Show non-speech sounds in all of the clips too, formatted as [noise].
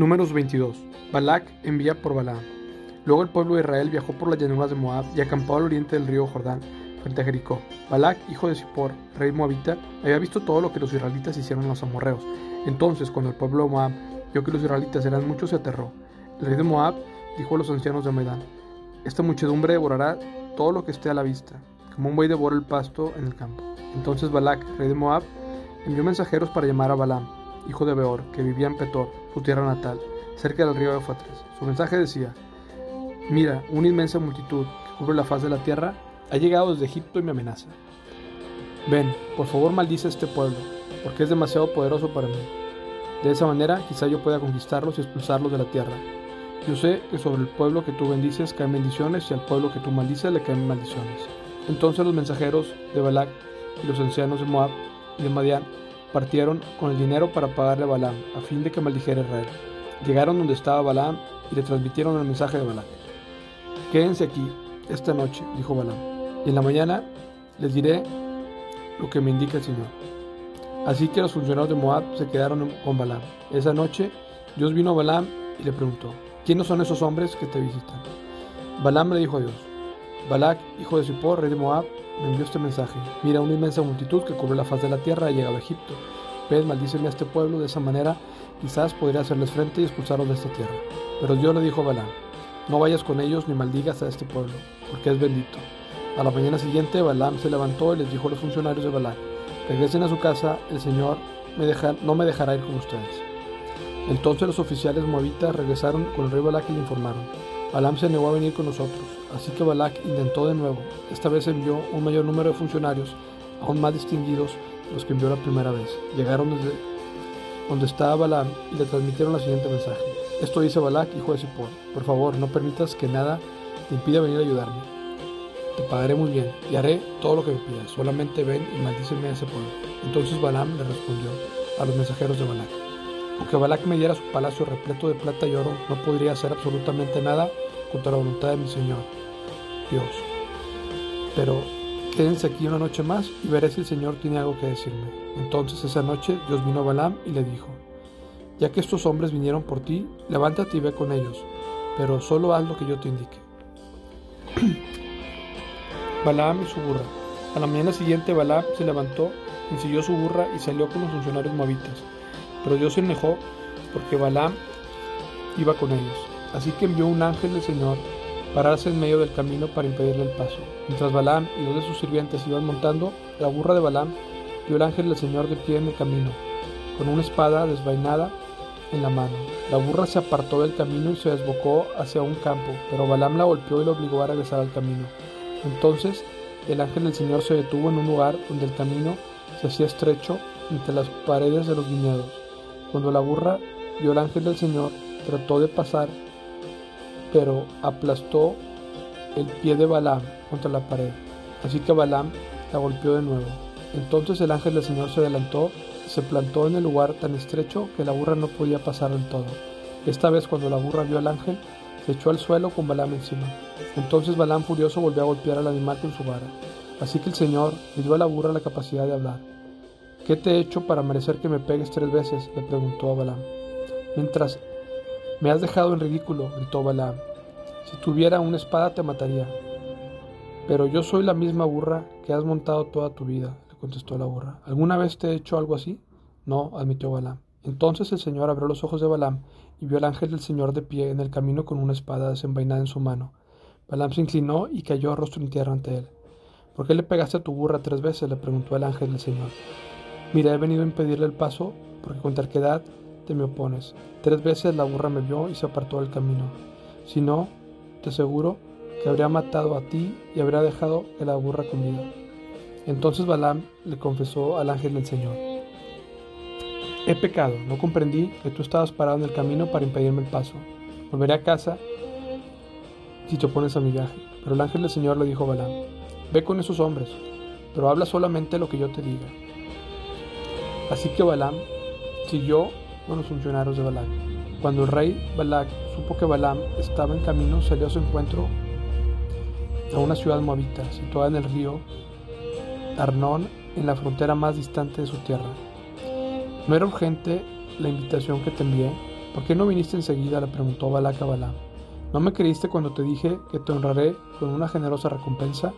Números 22. Balac envía por Balaam. Luego el pueblo de Israel viajó por las llanuras de Moab y acampó al oriente del río Jordán, frente a Jericó. Balac, hijo de Zippor, rey moabita, había visto todo lo que los israelitas hicieron a los amorreos. Entonces, cuando el pueblo de Moab vio que los israelitas eran muchos, se aterró. El rey de Moab dijo a los ancianos de Medán, Esta muchedumbre devorará todo lo que esté a la vista, como un buey devora el pasto en el campo. Entonces Balac, rey de Moab, envió mensajeros para llamar a Balaam, hijo de Beor, que vivía en Petor, su tierra natal, cerca del río Eufrates. Su mensaje decía, Mira, una inmensa multitud que cubre la faz de la tierra ha llegado desde Egipto y me amenaza. Ven, por favor maldice a este pueblo, porque es demasiado poderoso para mí. De esa manera quizá yo pueda conquistarlos y expulsarlos de la tierra. Yo sé que sobre el pueblo que tú bendices caen bendiciones y al pueblo que tú maldices le caen maldiciones. Entonces los mensajeros de Balac y los ancianos de Moab y de Madián partieron con el dinero para pagarle a Balaam, a fin de que maldijera a Israel. Llegaron donde estaba Balaam y le transmitieron el mensaje de Balac. Quédense aquí esta noche, dijo Balaam, y en la mañana les diré lo que me indica el Señor. Así que los funcionarios de Moab se quedaron con Balaam. Esa noche Dios vino a Balaam y le preguntó, ¿quiénes son esos hombres que te visitan? Balaam le dijo a Dios, Balac, hijo de Zippor, rey de Moab, envió este mensaje. Mira, una inmensa multitud que cubre la faz de la tierra ha llegado a Egipto. Ves, maldíceme a este pueblo, de esa manera quizás podría hacerles frente y expulsarlos de esta tierra. Pero Dios le dijo a Balaam, no vayas con ellos ni maldigas a este pueblo, porque es bendito. A la mañana siguiente Balaam se levantó y les dijo a los funcionarios de Balac, regresen a su casa, el Señor no me dejará ir con ustedes. Entonces los oficiales moabitas regresaron con el rey Balac y le informaron, Balaam se negó a venir con nosotros, así que Balac intentó de nuevo. Esta vez envió un mayor número de funcionarios, aún más distinguidos de los que envió la primera vez. Llegaron desde donde estaba Balaam y le transmitieron el siguiente mensaje. Esto dice Balac, hijo de Zippor, por favor, no permitas que nada te impida venir a ayudarme. Te pagaré muy bien y haré todo lo que me pidas, solamente ven y maldíceme a ese. Entonces Balaam le respondió a los mensajeros de Balac. Aunque Balac me diera su palacio repleto de plata y oro, no podría hacer absolutamente nada contra la voluntad de mi Señor, Dios. Pero quédense aquí una noche más y veré si el Señor tiene algo que decirme. Entonces esa noche Dios vino a Balaam y le dijo, ya que estos hombres vinieron por ti, levántate y ve con ellos, pero solo haz lo que yo te indique. [clears throat] Balaam y su burra. A la mañana siguiente Balaam se levantó, ensilló su burra y salió con los funcionarios moabitas. Pero Dios se enojó porque Balaam iba con ellos. Así que envió un ángel del Señor pararse en medio del camino para impedirle el paso. Mientras Balaam y dos de sus sirvientes iban montando, la burra de Balaam vio el ángel del Señor de pie en el camino, con una espada desvainada en la mano. La burra se apartó del camino y se desbocó hacia un campo, pero Balaam la golpeó y la obligó a regresar al camino. Entonces el ángel del Señor se detuvo en un lugar donde el camino se hacía estrecho entre las paredes de los viñedos. Cuando la burra vio al ángel del Señor, trató de pasar, pero aplastó el pie de Balaam contra la pared. Así que Balaam la golpeó de nuevo. Entonces el ángel del Señor se adelantó se plantó en el lugar tan estrecho que la burra no podía pasar del todo. Esta vez cuando la burra vio al ángel, se echó al suelo con Balaam encima. Entonces Balaam furioso volvió a golpear al animal con su vara. Así que el Señor le dio a la burra la capacidad de hablar. ¿Qué te he hecho para merecer que me pegues tres veces? le preguntó a Balaam. Mientras me has dejado en ridículo, gritó Balaam. Si tuviera una espada te mataría. Pero yo soy la misma burra que has montado toda tu vida, le contestó la burra. ¿Alguna vez te he hecho algo así? No, admitió Balaam. Entonces el Señor abrió los ojos de Balaam y vio al ángel del Señor de pie en el camino con una espada desenvainada en su mano. Balaam se inclinó y cayó a rostro en tierra ante él. ¿Por qué le pegaste a tu burra tres veces? le preguntó el ángel del Señor. Mira, he venido a impedirle el paso porque con terquedad me opones. Tres veces la burra me vio y se apartó del camino. Si no, te aseguro que habría matado a ti y habría dejado que la burra con vida. Entonces Balaam le confesó al ángel del Señor. He pecado, no comprendí que tú estabas parado en el camino para impedirme el paso. Volveré a casa si te opones a mi viaje. Pero el ángel del Señor le dijo a Balaam, ve con esos hombres, pero habla solamente lo que yo te diga. Así que Balaam siguió con los funcionarios de Balac. Cuando el rey Balac supo que Balaam estaba en camino, salió a su encuentro a una ciudad moabita, situada en el río Arnón, en la frontera más distante de su tierra. ¿No era urgente la invitación que te envié? ¿Por qué no viniste enseguida? le preguntó Balac a Balaam. ¿No me creíste cuando te dije que te honraré con una generosa recompensa?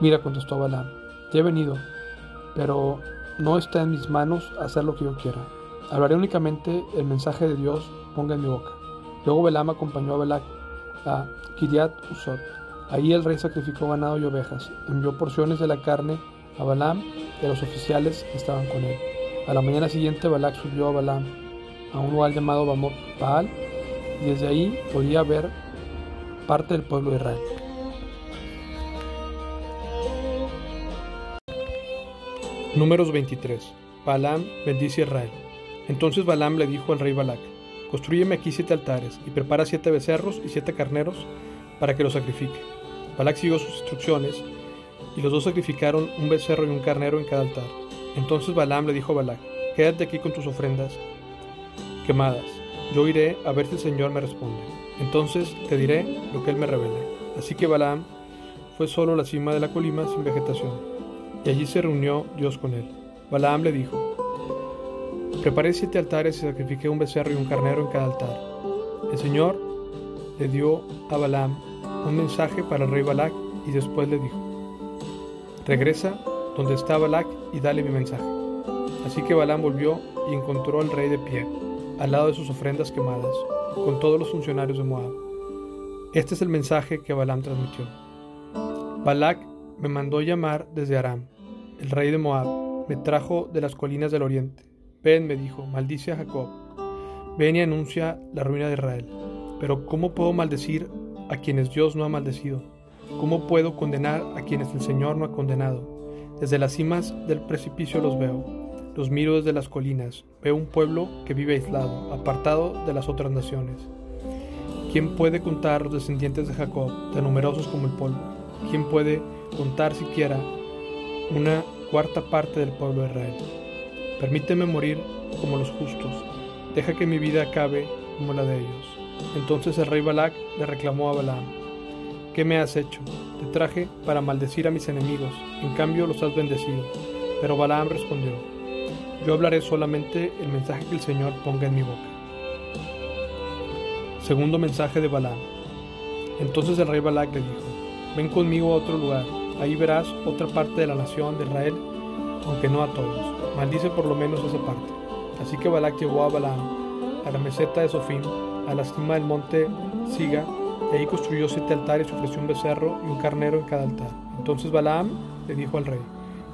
Mira, contestó Balaam, ya he venido, pero no está en mis manos hacer lo que yo quiera. Hablaré únicamente el mensaje de Dios ponga en mi boca. Luego Balaam acompañó a Balac a Kiriat Usot. Ahí el rey sacrificó ganado y ovejas. Envió porciones de la carne a Balaam y a los oficiales que estaban con él. A la mañana siguiente Balac subió a Balaam a un lugar llamado Baal y desde ahí podía ver parte del pueblo de Israel. Números 23. Balaam bendice a Israel. Entonces Balaam le dijo al rey Balac, Construyeme aquí siete altares y prepara siete becerros y siete carneros para que los sacrifique. Balac siguió sus instrucciones y los dos sacrificaron un becerro y un carnero en cada altar. Entonces Balaam le dijo a Balac, Quédate aquí con tus ofrendas quemadas. Yo iré a ver si el Señor me responde. Entonces te diré lo que Él me revele. Así que Balaam fue solo a la cima de la colima sin vegetación, y allí se reunió Dios con él. Balaam le dijo, Preparé siete altares y sacrifiqué un becerro y un carnero en cada altar. El Señor le dio a Balaam un mensaje para el rey Balac y después le dijo, Regresa donde está Balac y dale mi mensaje. Así que Balaam volvió y encontró al rey de pie al lado de sus ofrendas quemadas, con todos los funcionarios de Moab. Este es el mensaje que Balaam transmitió. Balac me mandó llamar desde Aram. El rey de Moab me trajo de las colinas del oriente. Ven, me dijo, maldice a Jacob. Ven y anuncia la ruina de Israel. Pero ¿cómo puedo maldecir a quienes Dios no ha maldecido? ¿Cómo puedo condenar a quienes el Señor no ha condenado? Desde las cimas del precipicio los veo los miro desde las colinas, veo un pueblo que vive aislado, apartado de las otras naciones. ¿Quién puede contar los descendientes de Jacob, tan numerosos como el polvo? ¿Quién puede contar siquiera una cuarta parte del pueblo de Israel? Permíteme morir como los justos, deja que mi vida acabe como la de ellos. Entonces el rey Balac le reclamó a Balaam, ¿qué me has hecho? Te traje para maldecir a mis enemigos, en cambio los has bendecido. Pero Balaam respondió, yo hablaré solamente el mensaje que el Señor ponga en mi boca. Segundo mensaje de Balaam. Entonces el rey Balac le dijo, ven conmigo a otro lugar, ahí verás otra parte de la nación de Israel, aunque no a todos. Maldice por lo menos esa parte. Así que Balac llevó a Balaam a la meseta de Sofim, a la cima del monte Siga, y ahí construyó siete altares y ofreció un becerro y un carnero en cada altar. Entonces Balaam le dijo al rey,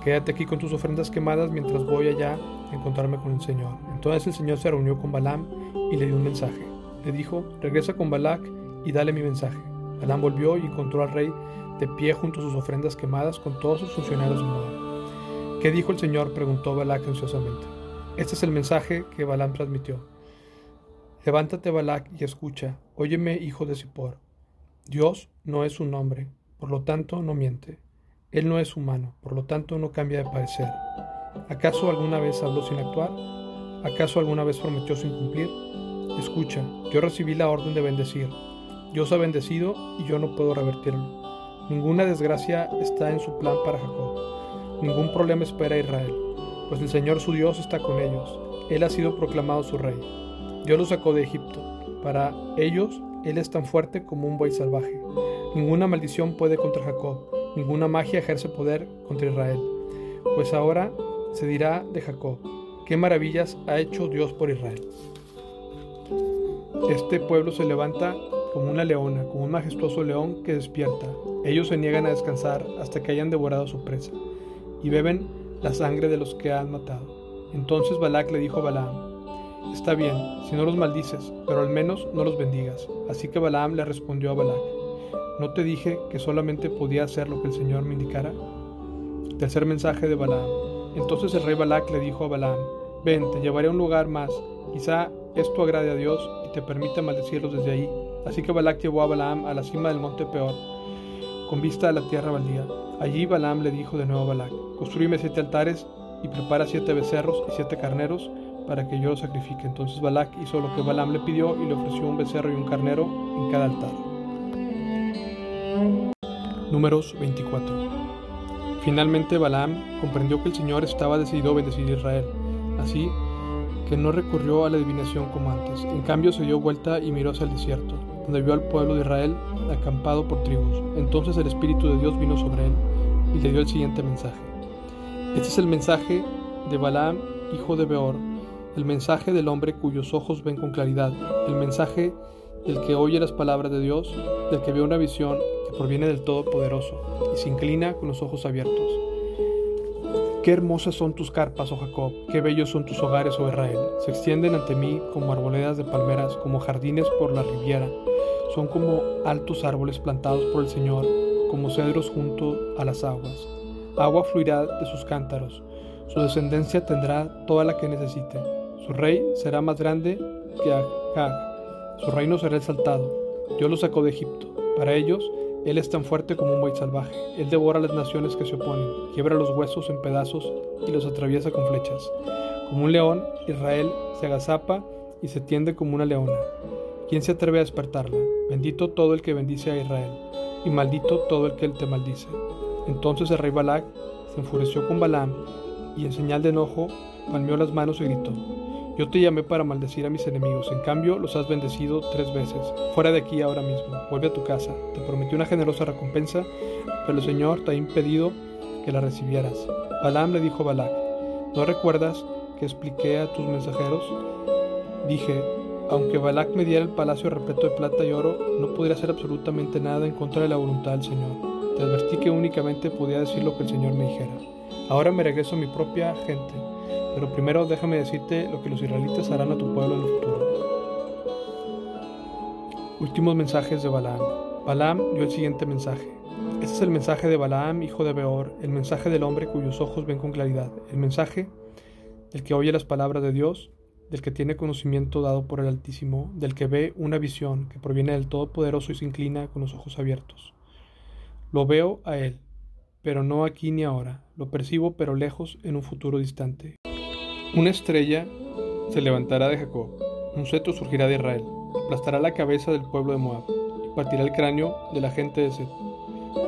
Quédate aquí con tus ofrendas quemadas mientras voy allá a encontrarme con el Señor. Entonces el Señor se reunió con Balaam y le dio un mensaje. Le dijo, regresa con Balac y dale mi mensaje. Balaam volvió y encontró al rey de pie junto a sus ofrendas quemadas con todos sus funcionarios de. ¿Qué dijo el Señor? preguntó Balac ansiosamente. Este es el mensaje que Balaam transmitió. Levántate, Balac, y escucha. Óyeme, hijo de Zippor. Dios no es un nombre, por lo tanto no miente. Él no es humano, por lo tanto no cambia de parecer. ¿Acaso alguna vez habló sin actuar? ¿Acaso alguna vez prometió sin cumplir? Escucha, yo recibí la orden de bendecir. Dios ha bendecido y yo no puedo revertirlo. Ninguna desgracia está en su plan para Jacob. Ningún problema espera a Israel, pues el Señor su Dios está con ellos. Él ha sido proclamado su rey. Dios los sacó de Egipto. Para ellos, Él es tan fuerte como un buey salvaje. Ninguna maldición puede contra Jacob Ninguna magia ejerce poder contra Israel. Pues ahora se dirá de Jacob, qué maravillas ha hecho Dios por Israel. Este pueblo se levanta como una leona, como un majestuoso león que despierta. Ellos se niegan a descansar hasta que hayan devorado su presa, y beben la sangre de los que han matado. Entonces Balac le dijo a Balaam, Está bien, si no los maldices, pero al menos no los bendigas. Así que Balaam le respondió a Balac, ¿No te dije que solamente podía hacer lo que el Señor me indicara? Tercer mensaje de Balaam. Entonces el rey Balac le dijo a Balaam, ven, te llevaré a un lugar más, quizá esto agrade a Dios y te permita maldecirlos desde ahí. Así que Balac llevó a Balaam a la cima del monte Peor, con vista a la tierra baldía. Allí Balaam le dijo de nuevo a Balac, construíme siete altares y prepara siete becerros y siete carneros para que yo los sacrifique. Entonces Balac hizo lo que Balaam le pidió y le ofreció un becerro y un carnero en cada altar. Números 24. Finalmente Balaam comprendió que el Señor estaba decidido a bendecir a Israel. Así que no recurrió a la adivinación como antes. En cambio se dio vuelta y miró hacia el desierto, donde vio al pueblo de Israel acampado por tribus. Entonces el Espíritu de Dios vino sobre él y le dio el siguiente mensaje. Este es el mensaje de Balaam, hijo de Beor, el mensaje del hombre cuyos ojos ven con claridad, el mensaje del que oye las palabras de Dios, del que ve una visión que proviene del Todopoderoso y se inclina con los ojos abiertos. Qué hermosas son tus carpas, oh Jacob, qué bellos son tus hogares, oh Israel. Se extienden ante mí como arboledas de palmeras, como jardines por la riviera. Son como altos árboles plantados por el Señor, como cedros junto a las aguas. Agua fluirá de sus cántaros. Su descendencia tendrá toda la que necesite. Su rey será más grande que Agag. Su reino será exaltado. Dios lo sacó de Egipto. Para ellos, él es tan fuerte como un buey salvaje. Él devora las naciones que se oponen, quiebra los huesos en pedazos y los atraviesa con flechas. Como un león, Israel se agazapa y se tiende como una leona. ¿Quién se atreve a despertarla? Bendito todo el que bendice a Israel, y maldito todo el que te maldice. Entonces el rey Balak se enfureció con Balaam y en señal de enojo palmeó las manos y gritó. Yo te llamé para maldecir a mis enemigos, en cambio los has bendecido tres veces. Fuera de aquí ahora mismo, vuelve a tu casa. Te prometí una generosa recompensa, pero el Señor te ha impedido que la recibieras. Balaam le dijo a Balac, ¿no recuerdas que expliqué a tus mensajeros? Dije, aunque Balac me diera el palacio repleto de plata y oro, no podría hacer absolutamente nada en contra de la voluntad del Señor. Te advertí que únicamente podía decir lo que el Señor me dijera. Ahora me regreso a mi propia gente pero primero déjame decirte lo que los israelitas harán a tu pueblo en el futuro. Últimos mensajes de Balaam. Balaam dio el siguiente mensaje. Este es el mensaje de Balaam, hijo de Beor, el mensaje del hombre cuyos ojos ven con claridad, el mensaje del que oye las palabras de Dios, del que tiene conocimiento dado por el Altísimo, del que ve una visión que proviene del Todopoderoso y se inclina con los ojos abiertos. Lo veo a él, pero no aquí ni ahora, lo percibo pero lejos en un futuro distante. Una estrella se levantará de Jacob, un cetro surgirá de Israel, aplastará la cabeza del pueblo de Moab, y partirá el cráneo de la gente de Seth.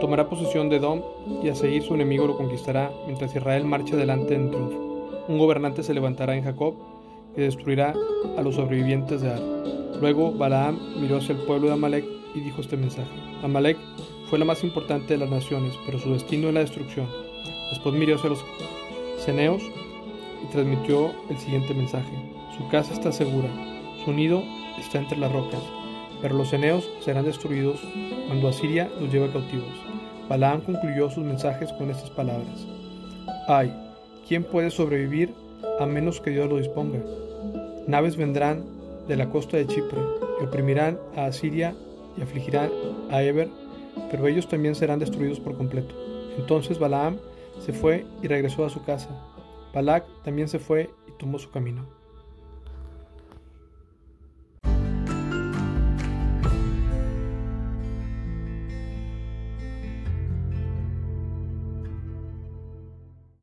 Tomará posesión de Edom y a seguir su enemigo lo conquistará, mientras Israel marcha adelante en triunfo. Un gobernante se levantará en Jacob y destruirá a los sobrevivientes de Ar. Luego Balaam miró hacia el pueblo de Amalek y dijo este mensaje. Amalek fue la más importante de las naciones, pero su destino es la destrucción. Después miró hacia los ceneos y transmitió el siguiente mensaje. Su casa está segura, su nido está entre las rocas, pero los eneos serán destruidos cuando Asiria los lleve cautivos. Balaam concluyó sus mensajes con estas palabras. Ay, ¿quién puede sobrevivir a menos que Dios lo disponga? Naves vendrán de la costa de Chipre y oprimirán a Asiria y afligirán a Eber, pero ellos también serán destruidos por completo. Entonces Balaam se fue y regresó a su casa. Balak también se fue y tomó su camino.